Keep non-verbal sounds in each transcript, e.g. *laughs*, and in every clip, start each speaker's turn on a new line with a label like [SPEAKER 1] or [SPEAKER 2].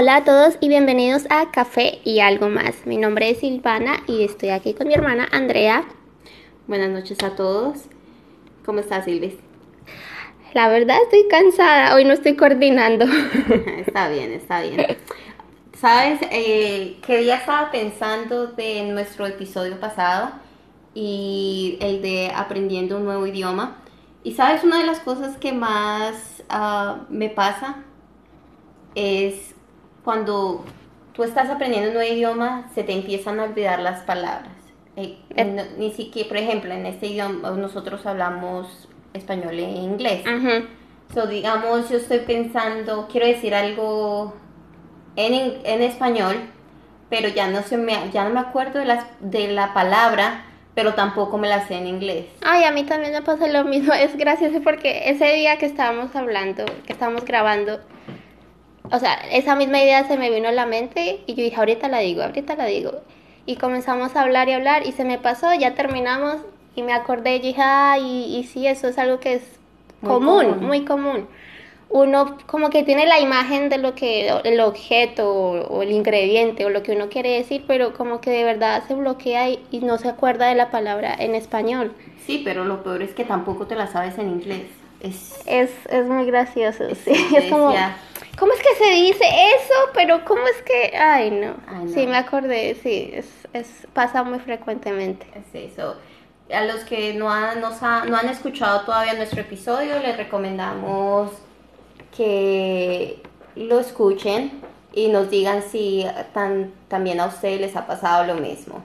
[SPEAKER 1] Hola a todos y bienvenidos a Café y algo más. Mi nombre es Silvana y estoy aquí con mi hermana Andrea.
[SPEAKER 2] Buenas noches a todos. ¿Cómo estás, Silvis?
[SPEAKER 1] La verdad estoy cansada, hoy no estoy coordinando. *laughs*
[SPEAKER 2] está bien, está bien. Sabes, eh, que día estaba pensando de nuestro episodio pasado y el de aprendiendo un nuevo idioma. Y sabes, una de las cosas que más ah, me pasa es cuando tú estás aprendiendo un nuevo idioma, se te empiezan a olvidar las palabras. Eh, eh. ni siquiera, por ejemplo, en este idioma nosotros hablamos español e inglés. So, digamos, yo estoy pensando, quiero decir algo en, en español, pero ya no, se me, ya no me acuerdo de, las, de la palabra, pero tampoco me la sé en inglés.
[SPEAKER 1] Ay, a mí también me pasa lo mismo. *laughs* Es gracioso porque ese día que estábamos hablando, que estábamos grabando, o sea, esa misma idea se me vino a la mente y yo dije, ahorita la digo, ahorita la digo. Y comenzamos a hablar y hablar y se me pasó, ya terminamos y me acordé y dije, ay, y, sí, eso es algo que es común, muy común. Uno como que tiene la imagen de lo que, el objeto o, el ingrediente o lo que uno quiere decir, pero como que de verdad se bloquea y, no se acuerda de la palabra en español.
[SPEAKER 2] Sí, pero lo peor es que tampoco te la sabes en inglés. Es,
[SPEAKER 1] es, es muy gracioso, sí. *laughs* Es como... ¿Cómo es que se dice eso? Pero ¿cómo es que...? Ay, no. Sí, me acordé, sí, es, es, pasa muy frecuentemente.
[SPEAKER 2] Es eso. A los que no han, no han escuchado todavía nuestro episodio, les recomendamos que lo escuchen y nos digan si tan, también a ustedes les ha pasado lo mismo.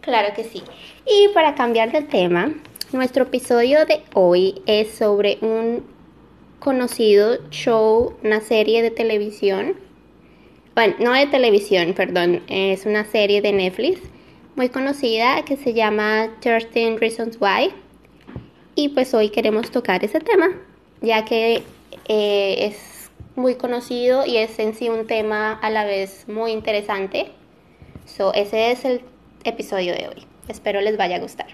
[SPEAKER 1] Claro que sí. Y para cambiar de tema, nuestro episodio de hoy es sobre un conocido show, una serie de televisión. Bueno, no de televisión, perdón, es una serie de Netflix muy conocida que se llama 13 Reasons Why. Y pues hoy queremos tocar ese tema, ya que eh, es muy conocido y es en sí un tema a la vez muy interesante. So, ese es el episodio de hoy. Espero les vaya a gustar.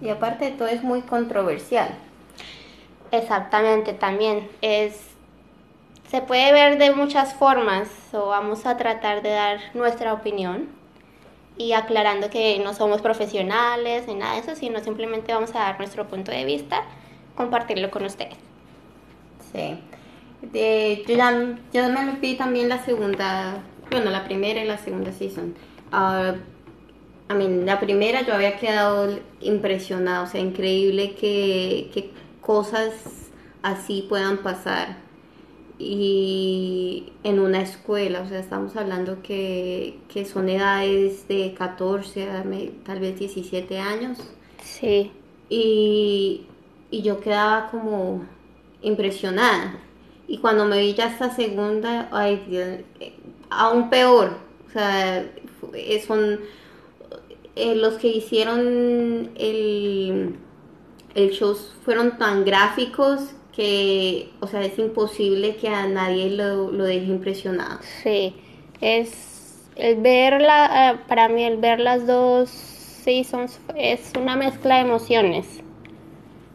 [SPEAKER 2] Y aparte de todo es muy controversial.
[SPEAKER 1] Exactamente, también es se puede ver de muchas formas, o vamos a tratar de dar nuestra opinión y aclarando que no somos profesionales ni nada de eso, sino simplemente vamos a dar nuestro punto de vista, compartirlo con ustedes.
[SPEAKER 2] Sí. yo, ya, me vi también la segunda, bueno, la primera y la segunda season. Uh, I mean, la primera yo había quedado impresionada, o sea, increíble que, que cosas así puedan pasar y en una escuela, o sea, estamos hablando que, que son edades de 14 a tal vez 17 años.
[SPEAKER 1] Sí.
[SPEAKER 2] Y, y yo quedaba como impresionada. Y cuando me vi ya esta segunda, ay, aún peor. O sea, son eh, los que hicieron el el show fueron tan gráficos que, o sea, es imposible que a nadie lo, deje impresionado.
[SPEAKER 1] Sí, es el ver eh, para mí el ver las dos seasons es una mezcla de emociones,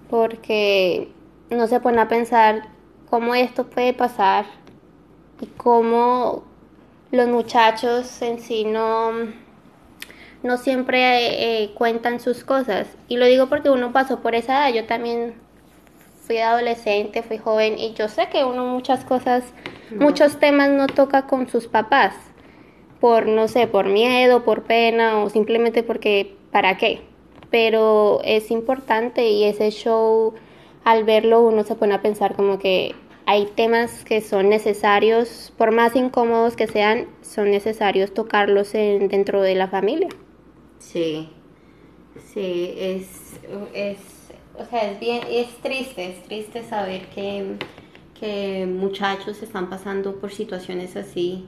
[SPEAKER 1] porque no se pone a pensar cómo esto puede pasar y cómo los muchachos en sí no no siempre eh, cuentan sus cosas. Y lo digo porque uno pasó por esa edad. Yo también fui adolescente, fui joven y yo sé que uno muchas cosas, muchos temas no toca con sus papás. Por, no sé, por miedo, por pena o simplemente porque, ¿para qué? Pero es importante y ese show, al verlo, uno se pone a pensar como que hay temas que son necesarios, por más incómodos que sean, son necesarios tocarlos en, dentro de la familia.
[SPEAKER 2] Sí, sí, es, es, o sea, es bien, es triste, es triste saber que, que muchachos están pasando por situaciones así,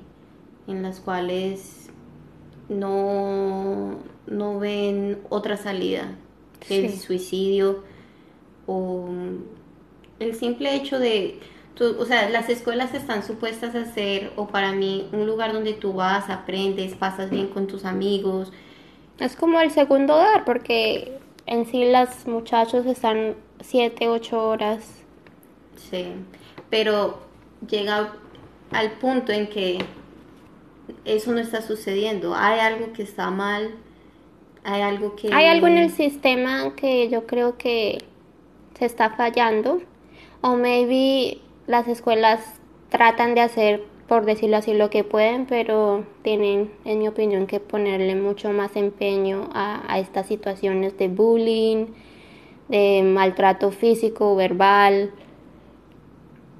[SPEAKER 2] en las cuales no, no ven otra salida que el suicidio o el simple hecho de, o sea, las escuelas están supuestas a ser, o para mí, un lugar donde tú vas, aprendes, pasas bien con tus amigos,
[SPEAKER 1] es como el segundo hogar, porque en sí las muchachos están siete, ocho horas.
[SPEAKER 2] Sí, pero llega al punto en que eso no está sucediendo. Hay algo que está mal, hay algo que...
[SPEAKER 1] Hay algo en el sistema que yo creo que se está fallando o maybe las escuelas tratan de hacer, por decirlo así, lo que pueden, pero tienen, en mi opinión, que ponerle mucho más empeño a, estas situaciones de bullying, de maltrato físico, verbal,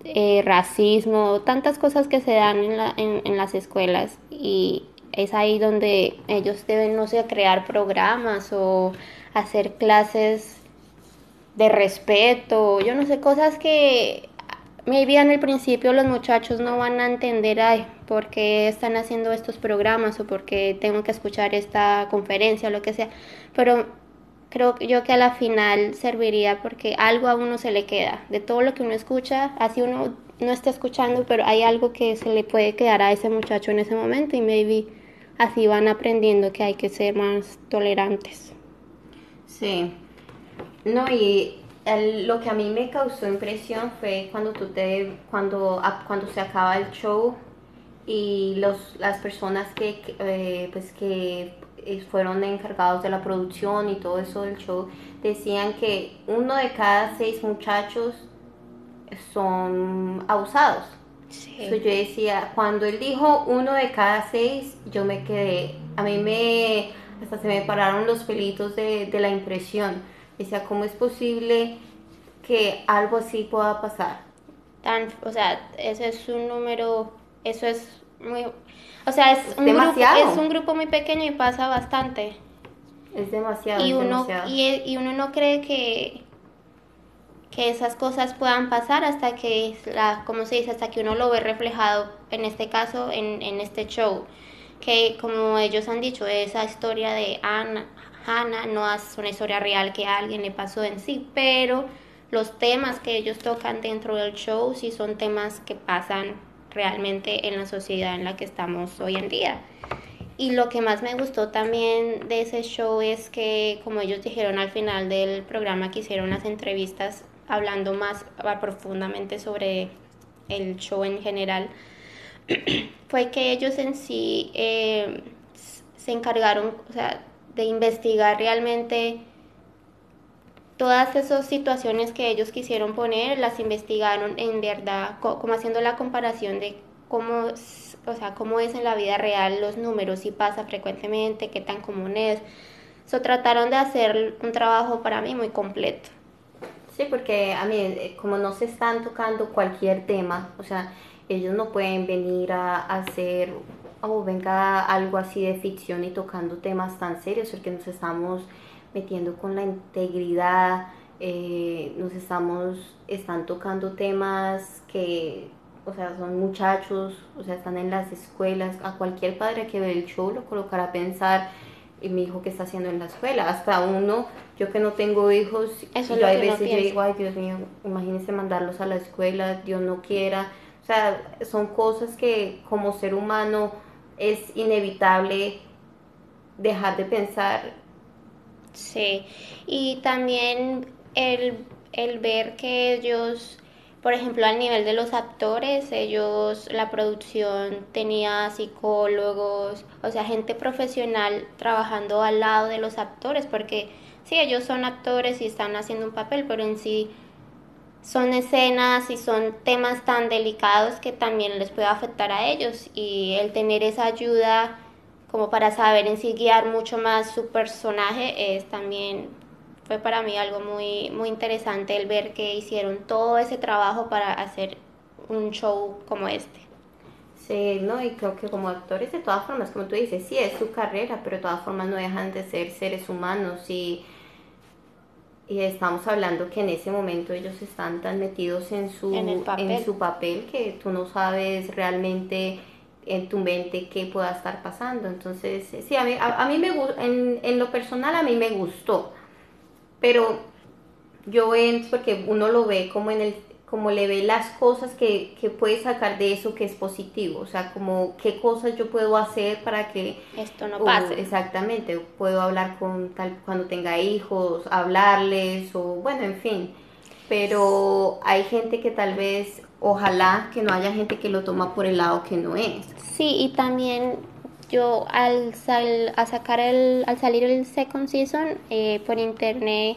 [SPEAKER 1] eh, racismo, tantas cosas que se dan en, la, en, las escuelas. Y es ahí donde ellos deben, no sé, crear programas o hacer clases de respeto, yo no sé, cosas que maybe en el principio los muchachos no van a entender, ay, por qué están haciendo estos programas o por qué tengo que escuchar esta conferencia o lo que sea, pero creo yo que a la final serviría porque algo a uno se le queda, de todo lo que uno escucha, así uno no está escuchando, pero hay algo que se le puede quedar a ese muchacho en ese momento y maybe así van aprendiendo que hay que ser más tolerantes.
[SPEAKER 2] Sí, no, y el, lo que a mí me causó impresión fue cuando tú te, cuando, cuando se acaba el show y los, las personas que, eh, pues que eh, fueron encargados de la producción y todo eso del show, decían que uno de cada seis muchachos son abusados. Sí. yo decía, cuando él dijo uno de cada seis, yo me quedé, a mí me, hasta se me pararon los pelitos de, de la impresión. Decía, ¿cómo es posible que algo así pueda pasar?
[SPEAKER 1] Tan, o sea, ese es un número, eso es muy o sea, es, un
[SPEAKER 2] demasiado.
[SPEAKER 1] Grupo, es un grupo muy pequeño y pasa bastante.
[SPEAKER 2] Es demasiado.
[SPEAKER 1] Y uno,
[SPEAKER 2] demasiado.
[SPEAKER 1] Y, y, uno no cree que, que esas cosas puedan pasar hasta que, la, como se dice, hasta que uno lo ve reflejado, en este caso, en, en este show. Que como ellos han dicho, esa historia de Ana, Hannah no es una historia real que a alguien le pasó en sí, pero los temas que ellos tocan dentro del show sí son temas que pasan realmente en la sociedad en la que estamos hoy en día. Y lo que más me gustó también de ese show es que, como ellos dijeron al final del programa que hicieron las entrevistas, hablando más profundamente sobre el show en general, *clears throat* fue que ellos en sí eh, se encargaron o sea, de investigar realmente todas esas situaciones que ellos quisieron poner, las investigaron en verdad, como haciendo la comparación de cómo, o sea, cómo es en la vida real los números, si pasa frecuentemente, qué tan común es. So, trataron de hacer un trabajo para mí muy completo.
[SPEAKER 2] Sí, porque a mí, eh, como no se están tocando cualquier tema, o sea, ellos no pueden venir a, hacer, o oh, venga algo así de ficción y tocando temas tan serios, porque nos estamos metiendo con la integridad, eh, nos estamos, están tocando temas que, o sea, son muchachos, o sea, están en las escuelas, a cualquier padre que ve el show lo colocará a pensar, y mi hijo que está haciendo en la escuela, hasta uno, yo que no tengo hijos,
[SPEAKER 1] Eso
[SPEAKER 2] yo
[SPEAKER 1] hay
[SPEAKER 2] veces yo digo, ay Dios mío, imagínense mandarlos a la escuela, Dios no quiera, o sea, son cosas que como ser humano es inevitable dejar de pensar.
[SPEAKER 1] Sí, y también el, el ver que ellos, por ejemplo, al nivel de los actores, ellos, la producción tenía psicólogos, o sea, gente profesional trabajando al lado de los actores, porque sí, ellos son actores y están haciendo un papel, pero en sí son escenas y son temas tan delicados que también les puede afectar a ellos y el tener esa ayuda como para saber en sí guiar mucho más su personaje, es también fue para mí algo muy, muy interesante el ver que hicieron todo ese trabajo para hacer un show como este.
[SPEAKER 2] Sí, no, y creo que como actores de todas formas, como tú dices, sí es su carrera, pero de todas formas no dejan de ser seres humanos y, y estamos hablando que en ese momento ellos están tan metidos en su,
[SPEAKER 1] en, papel.
[SPEAKER 2] en su papel que tú no sabes realmente en tu mente qué pueda estar pasando. Entonces, sí, a mí, a, a mí me en, en lo personal a mí me gustó, pero yo es porque uno lo ve como en el como le ve las cosas que, que puede sacar de eso que es positivo, o sea, como qué cosas yo puedo hacer para que
[SPEAKER 1] esto no pase.
[SPEAKER 2] O, exactamente, puedo hablar con tal cuando tenga hijos, hablarles o bueno, en fin. Pero hay gente que tal vez ojalá que no haya gente que lo toma por el lado que no es.
[SPEAKER 1] Sí, y también yo al, sal, sacar el, al salir el second season eh, por internet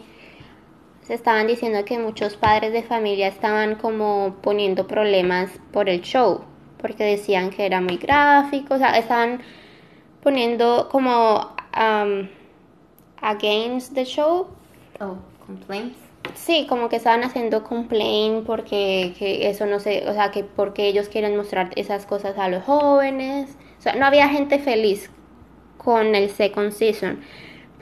[SPEAKER 1] se estaban diciendo que muchos padres de familia estaban como poniendo problemas por el show, porque decían que era muy gráfico, o sea, estaban poniendo como um, against the show.
[SPEAKER 2] Oh, complaints.
[SPEAKER 1] Sí, como que estaban haciendo complaint porque que eso no sé, o sea, que porque ellos quieren mostrar esas cosas a los jóvenes. O sea, no había gente feliz con el second season.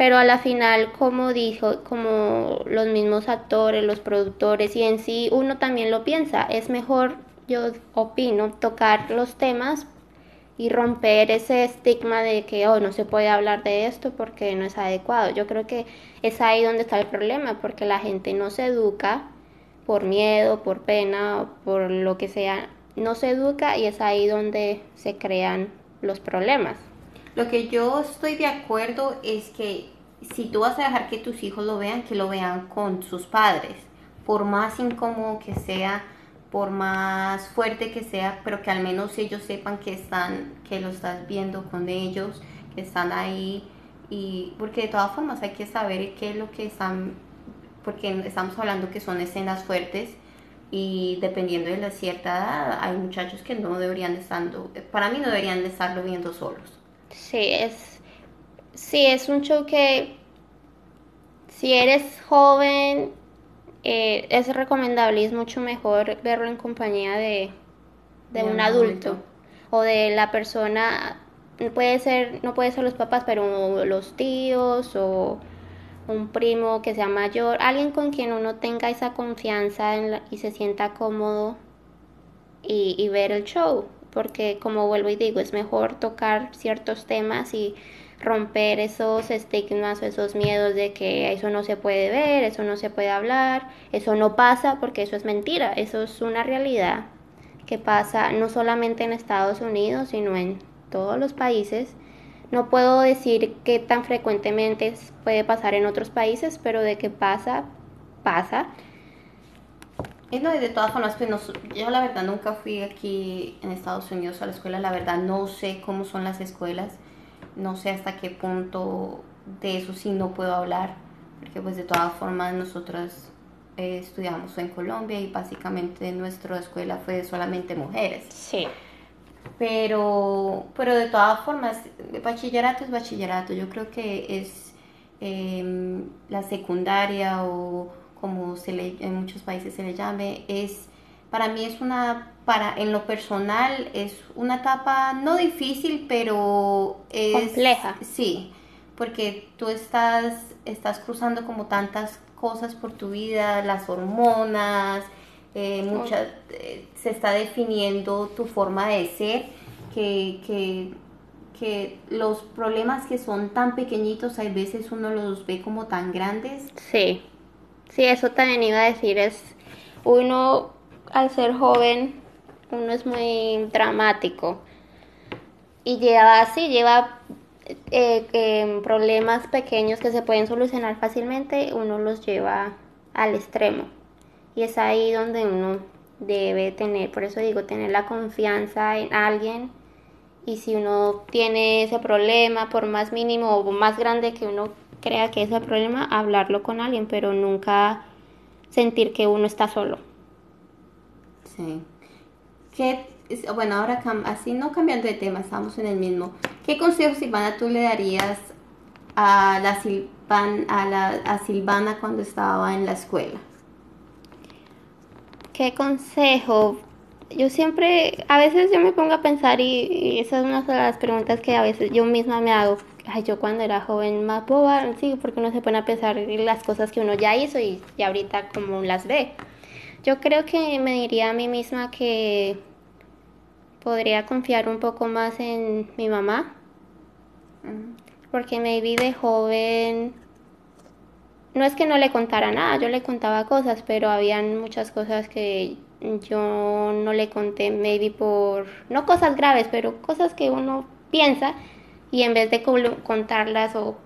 [SPEAKER 1] Pero a la final, como dijo, como los mismos actores, los productores y en sí uno también lo piensa, es mejor, yo opino, tocar los temas y romper ese estigma de que oh, no se puede hablar de esto porque no es adecuado. Yo creo que es ahí donde está el problema, porque la gente no se educa por miedo, por pena, por lo que sea, no se educa y es ahí donde se crean los problemas.
[SPEAKER 2] Lo que yo estoy de acuerdo es que si tú vas a dejar que tus hijos lo vean, que lo vean con sus padres, por más incómodo que sea, por más fuerte que sea, pero que al menos ellos sepan que están, que lo estás viendo con ellos, que están ahí y porque de todas formas hay que saber qué es lo que están, porque estamos hablando que son escenas fuertes y dependiendo de la cierta edad hay muchachos que no deberían estando, para mí no deberían de estarlo viendo solos.
[SPEAKER 1] Sí, es, sí, es un show que si eres joven eh, es recomendable y es mucho mejor verlo en compañía de, un adulto. o de la persona, puede ser, no puede ser los papás, pero los tíos o un primo que sea mayor, alguien con quien uno tenga esa confianza y se sienta cómodo y, y ver el show, porque como vuelvo y digo, es mejor tocar ciertos temas y romper esos estigmas o esos miedos de que eso no se puede ver, eso no se puede hablar, eso no pasa porque eso es mentira, eso es una realidad que pasa no solamente en Estados Unidos, sino en todos los países. No puedo decir que tan frecuentemente puede pasar en otros países, pero de que pasa, pasa.
[SPEAKER 2] Y no, de todas formas, pues yo la verdad nunca fui aquí en Estados Unidos a la escuela, la verdad no sé cómo son las escuelas no sé hasta qué punto de eso sí no puedo hablar, porque pues de todas formas nosotras eh, estudiamos en Colombia y básicamente nuestra escuela fue solamente mujeres.
[SPEAKER 1] Sí.
[SPEAKER 2] Pero, pero de todas formas, bachillerato es bachillerato. Yo creo que es em, la secundaria o como se le, en muchos países se le llame, es para mí es una, para, en lo personal, es una etapa no difícil, pero es...
[SPEAKER 1] Compleja.
[SPEAKER 2] Sí, porque tú estás, estás cruzando como tantas cosas por tu vida, las hormonas, eh, muchas, eh, se está definiendo tu forma de ser, que, que, que los problemas que son tan pequeñitos, hay veces uno los ve como tan grandes.
[SPEAKER 1] Sí, sí, eso también iba a decir, es uno al ser joven uno es muy dramático y lleva así, lleva eh, problemas pequeños que se pueden solucionar fácilmente, uno los lleva al extremo. Y es ahí donde uno debe tener, por eso digo, tener la confianza en alguien. Y si uno tiene ese problema, por más mínimo o más grande que uno crea que es el problema, hablarlo con alguien, pero nunca sentir que uno está solo.
[SPEAKER 2] Sí. ¿Qué, bueno, ahora así no cambiando de tema, estamos en el mismo. ¿Qué consejos, Silvana, tú le darías a la, a, la, a Silvana cuando estaba en la escuela?
[SPEAKER 1] ¿Qué consejo? Yo siempre, a veces yo me pongo a pensar y, esa es una de las preguntas que a veces yo misma me hago. Ay, yo cuando era joven más boba, sí, porque uno se pone a pensar las cosas que uno ya hizo y, y ahorita como las ve. Yo creo que me diría a mí misma que podría confiar un poco más en mi mamá. Porque vi de joven. No es que no le contara nada, yo le contaba cosas, pero habían muchas cosas que yo no le conté, maybe por. No cosas graves, pero cosas que uno piensa y en vez de contarlas o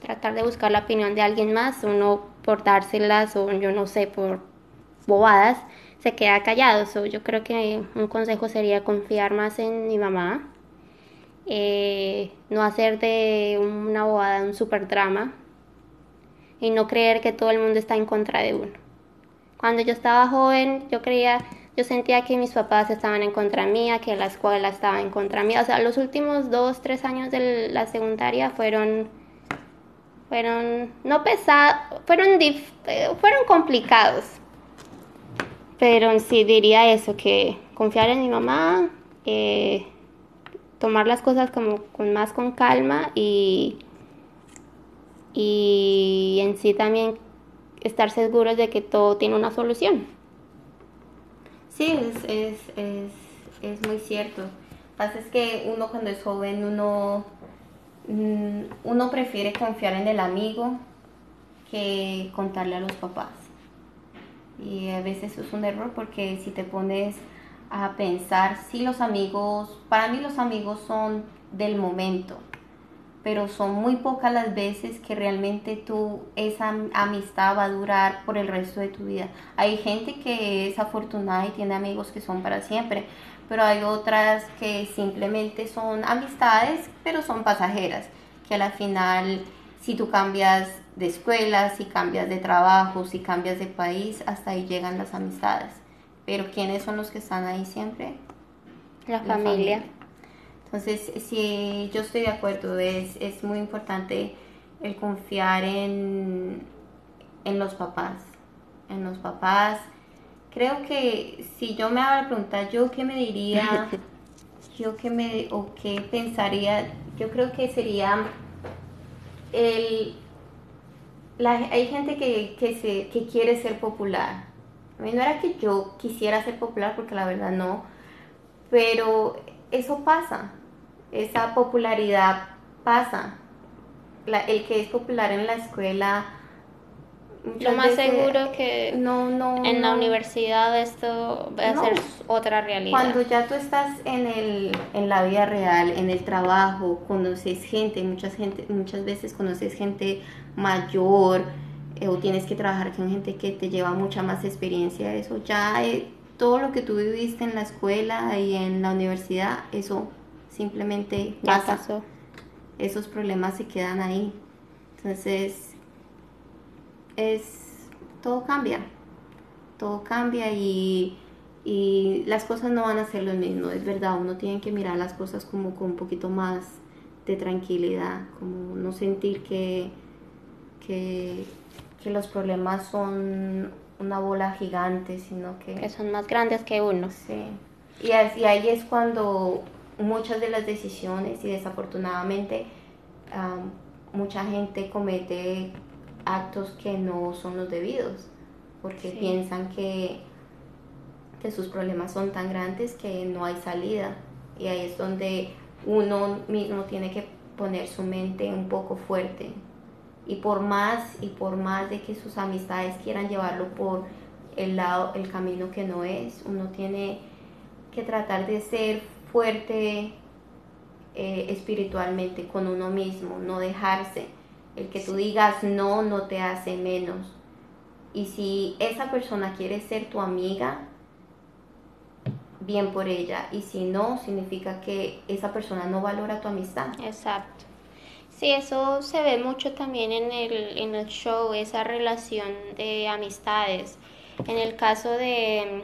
[SPEAKER 1] tratar de buscar la opinión de alguien más, uno por dárselas o yo no sé, por bobadas, se queda callado. yo creo que un consejo sería confiar más en mi mamá, eh, no hacer de una bobada un super drama y no creer que todo el mundo está en contra de uno. Cuando yo estaba joven, yo creía, yo sentía que mis papás estaban en contra mía, que la escuela estaba en contra mía. O sea, los últimos dos, tres años de la secundaria fueron, fueron, no pesados, fueron, fueron complicados. Pero sí diría eso, que confiar en mi mamá, eh, tomar las cosas como con más con calma y y en sí también estar seguros de que todo tiene una solución.
[SPEAKER 2] Sí, es, es, es, es muy cierto. Pasa es que uno cuando es joven, uno, mm, uno prefiere confiar en el amigo que contarle a los papás. Y a veces es un error porque si te pones a pensar, si los amigos, para mí los amigos son del momento pero son muy pocas las veces que realmente tú esa amistad va a durar por el resto de tu vida. Hay gente que es afortunada y tiene amigos que son para siempre, pero hay otras que simplemente son amistades, pero son pasajeras, que a la final si tú cambias de escuela, si cambias de trabajo, si cambias de país, hasta ahí llegan las amistades. Pero ¿quiénes son los que están ahí siempre?
[SPEAKER 1] La, familia.
[SPEAKER 2] Entonces, sí, yo estoy de acuerdo, es, es muy importante el confiar en, en los papás, en los papás. Creo que si yo me hago la pregunta, ¿yo qué me diría? *laughs* ¿Yo qué me, o qué pensaría? Yo creo que sería el... La, hay gente que, que, se, que quiere ser popular. A mí no era que yo quisiera ser popular, porque la verdad no, pero eso pasa esa popularidad pasa. el que es popular en la escuela.
[SPEAKER 1] Lo más seguro que no, no, en la universidad esto va a ser otra realidad.
[SPEAKER 2] Cuando ya tú estás en, el, en la vida real, en el trabajo, conoces gente, muchas, gente, muchas veces conoces gente mayor eh, o tienes que trabajar con gente que te lleva mucha más experiencia, eso ya eh, todo lo que tú viviste en la escuela y en la universidad, eso simplemente pasa. Esos problemas se quedan ahí. Entonces, es, todo cambia. Todo cambia y, y las cosas no van a ser lo mismo. Es verdad, uno tiene que mirar las cosas como con un poquito más de tranquilidad, como no sentir que, que, que los problemas son una bola gigante, sino que...
[SPEAKER 1] Que son más grandes que uno.
[SPEAKER 2] Sí. Y, y ahí es cuando muchas de las decisiones y desafortunadamente mucha gente comete actos que no son los debidos porque piensan que, que sus problemas son tan grandes que no hay salida. Y ahí es donde uno mismo tiene que poner su mente un poco fuerte. Y por más y por más de que sus amistades quieran llevarlo por el lado el camino que no es uno tiene que tratar de ser fuerte eh, espiritualmente con uno mismo, no dejarse. El que tú digas no no te hace menos. Y si esa persona quiere ser tu amiga, bien por ella. Y si no, significa que esa persona no valora tu amistad.
[SPEAKER 1] Exacto. Sí, eso se ve mucho también en el, en el show, esa relación de amistades. En el caso de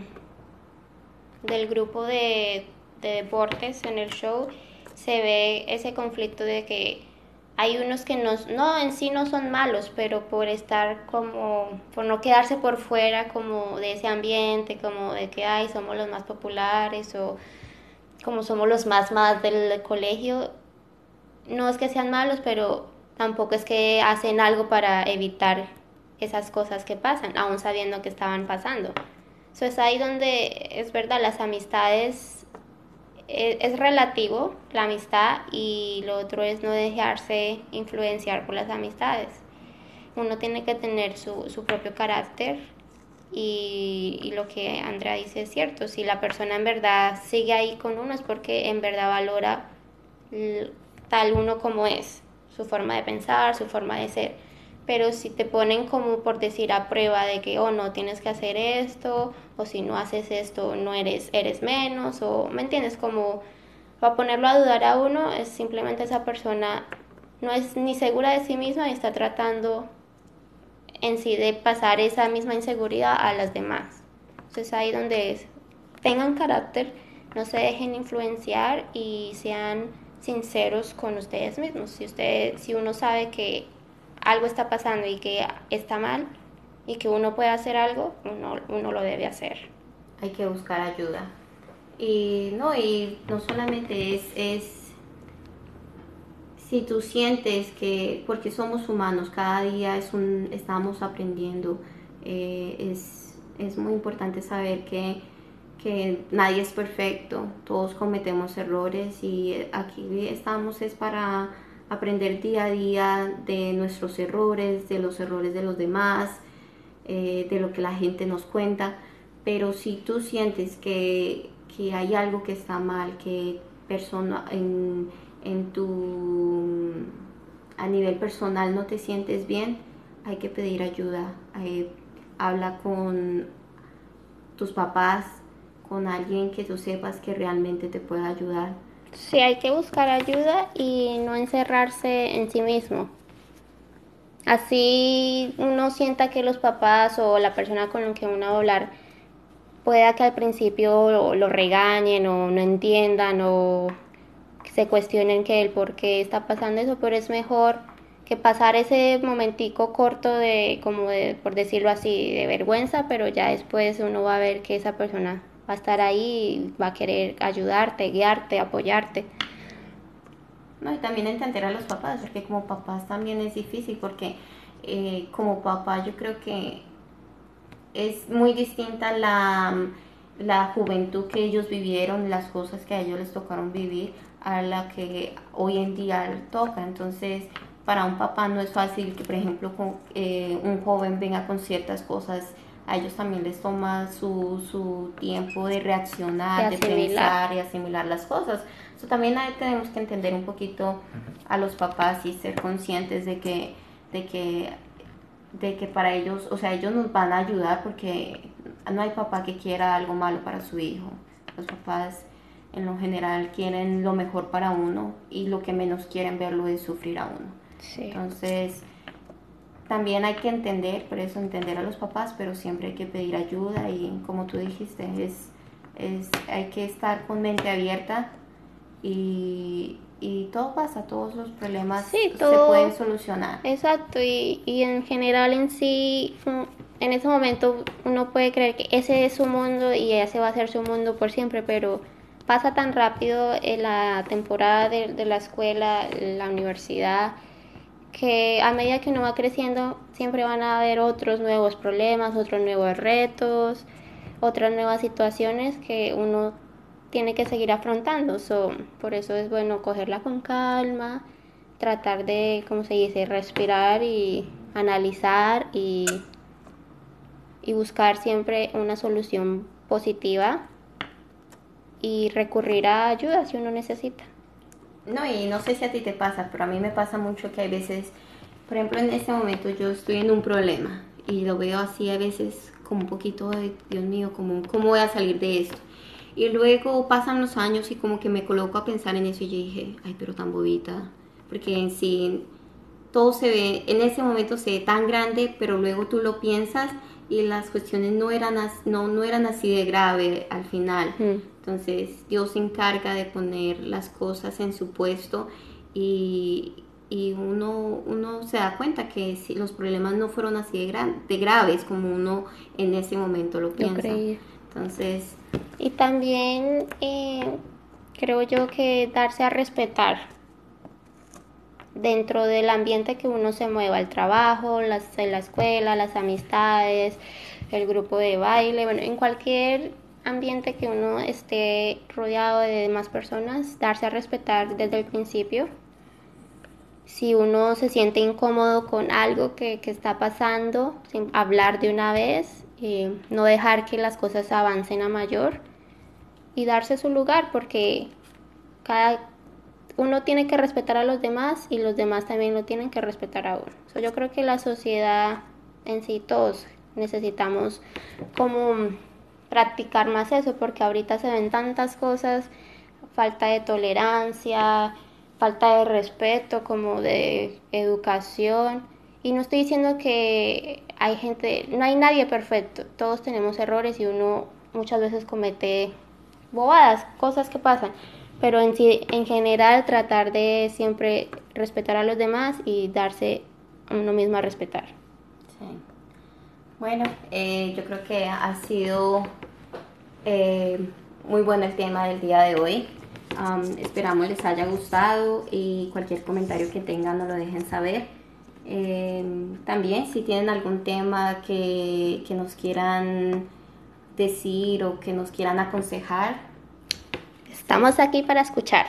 [SPEAKER 1] del grupo de de deportes en el show, se ve ese conflicto de que hay unos que no, no en sí no son malos, pero por estar como, por no quedarse por fuera como de ese ambiente, como de que ay, somos los más populares o como somos los más más del colegio, no es que sean malos, pero tampoco es que hacen algo para evitar esas cosas que pasan, aún sabiendo que estaban pasando. Eso es ahí donde es verdad, las amistades es, relativo la amistad y lo otro es no dejarse influenciar por las amistades. Uno tiene que tener su, su propio carácter y, y, lo que Andrea dice es cierto. Si la persona en verdad sigue ahí con uno es porque en verdad valora tal uno como es, su forma de pensar, su forma de ser. Pero si te ponen como por decir a prueba de que, oh, no, tienes que hacer esto, o si no haces esto, no eres, eres menos, o, ¿me entiendes? Como para ponerlo a dudar a uno, es simplemente esa persona no es ni segura de sí misma y está tratando en sí de pasar esa misma inseguridad a las demás. Entonces ahí donde es, tengan carácter, no se dejen influenciar y sean sinceros con ustedes mismos. Si si uno sabe que algo está pasando y que está mal y que uno puede hacer algo, uno, uno lo debe hacer.
[SPEAKER 2] Hay que buscar ayuda. Y no, y no solamente es, es si tú sientes que, porque somos humanos, cada día es un, estamos aprendiendo, eh, es, es muy importante saber que, que nadie es perfecto, todos cometemos errores y aquí estamos es para aprender día a día de nuestros errores, de los errores de los demás, eh, de lo que la gente nos cuenta. Pero si tú sientes que, que hay algo que está mal, que persona en, en tu a nivel personal no te sientes bien, hay que pedir ayuda. Habla con tus papás, con alguien que tú sepas que realmente te pueda ayudar
[SPEAKER 1] Sí, hay que buscar ayuda y no encerrarse en sí mismo. Así uno sienta que los papás o la persona con la que uno va a hablar pueda que al principio lo, regañen o no entiendan o se cuestionen que el por qué está pasando eso, pero es mejor que pasar ese momentico corto de, como de, por decirlo así, de vergüenza, pero ya después uno va a ver que esa persona va a estar ahí, va a querer ayudarte, guiarte, apoyarte.
[SPEAKER 2] No, y también entender a los papás, porque como papás también es difícil, porque eh, como papá yo creo que es muy distinta la, la juventud que ellos vivieron, las cosas que a ellos les tocaron vivir, a la que hoy en día toca. Entonces, para un papá no es fácil que, por ejemplo, eh, un joven venga con ciertas cosas a ellos también les toma su, su tiempo de reaccionar, de, pensar y asimilar las cosas. eso también tenemos que entender un poquito a los papás y ser conscientes de que, de que, de que para ellos, o sea, ellos nos van a ayudar porque no hay papá que quiera algo malo para su hijo. Los papás en lo general quieren lo mejor para uno y lo que menos quieren verlo es sufrir a uno. Entonces, también hay que entender, por eso entender a los papás, pero siempre hay que pedir ayuda y como tú dijiste, es, es hay que estar con mente abierta y, y todo pasa, todos los problemas se pueden solucionar.
[SPEAKER 1] Exacto, y, y en general en sí, en ese momento uno puede creer que ese es su mundo y ese va a ser su mundo por siempre, pero pasa tan rápido en la temporada de, de la escuela, la universidad, que a medida que uno va creciendo siempre van a haber otros nuevos problemas, otros nuevos retos, otras nuevas situaciones que uno tiene que seguir afrontando. por eso es bueno cogerla con calma, tratar de, como se dice, respirar y analizar y, y buscar siempre una solución positiva y recurrir a ayuda si uno necesita.
[SPEAKER 2] No, y no sé si a ti te pasa, pero a mí me pasa mucho que hay veces, por ejemplo, en este momento yo estoy en un problema y lo veo así a veces como un poquito de, Dios mío, como, ¿cómo voy a salir de esto? Y luego pasan los años y como que me coloco a pensar en eso y yo dije, ay, pero tan bobita, porque en sí todo se ve, en ese momento se ve tan grande, pero luego tú lo piensas y las cuestiones no eran, no, no eran así de grave al final. Entonces Dios se encarga de poner las cosas en su puesto y, uno, uno se da cuenta que si los problemas no fueron así de, de graves como uno en ese momento lo piensa. Entonces...
[SPEAKER 1] Y también eh, creo yo que darse a respetar dentro del ambiente que uno se mueva, el trabajo, las, la escuela, las amistades, el grupo de baile, bueno, en cualquier ambiente que uno esté rodeado de demás personas, darse a respetar desde el principio. Si uno se siente incómodo con algo que, está pasando, sin hablar de una vez, eh, no dejar que las cosas avancen a mayor y darse su lugar porque cada uno tiene que respetar a los demás y los demás también lo tienen que respetar a uno. yo creo que la sociedad en sí, todos necesitamos como practicar más eso, porque ahorita se ven tantas cosas, falta de tolerancia, falta de respeto, como de educación. Y no estoy diciendo que hay gente, no hay nadie perfecto, todos tenemos errores y uno muchas veces comete bobadas, cosas que pasan, pero en, en general tratar de siempre respetar a los demás y darse uno mismo a respetar. Sí.
[SPEAKER 2] Bueno, eh, yo creo que ha sido eh, muy bueno el tema del día de hoy. esperamos les haya gustado y cualquier comentario que tengan nos lo dejen saber. Eh, también si tienen algún tema que, que nos quieran decir o que nos quieran aconsejar.
[SPEAKER 1] Estamos aquí para escuchar.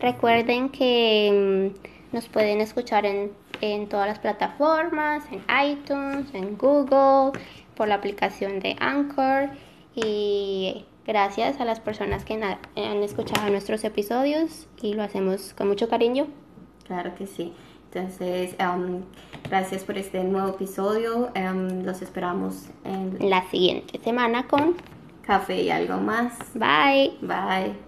[SPEAKER 1] Recuerden que mm, nos pueden escuchar en, en todas las plataformas, en iTunes, en Google, por la aplicación de Anchor y gracias a las personas que han escuchado nuestros episodios y lo hacemos con mucho cariño.
[SPEAKER 2] Claro que sí. Entonces, um, gracias por este nuevo episodio. Um, los esperamos
[SPEAKER 1] en la siguiente semana con
[SPEAKER 2] café y algo más.
[SPEAKER 1] Bye.
[SPEAKER 2] Bye.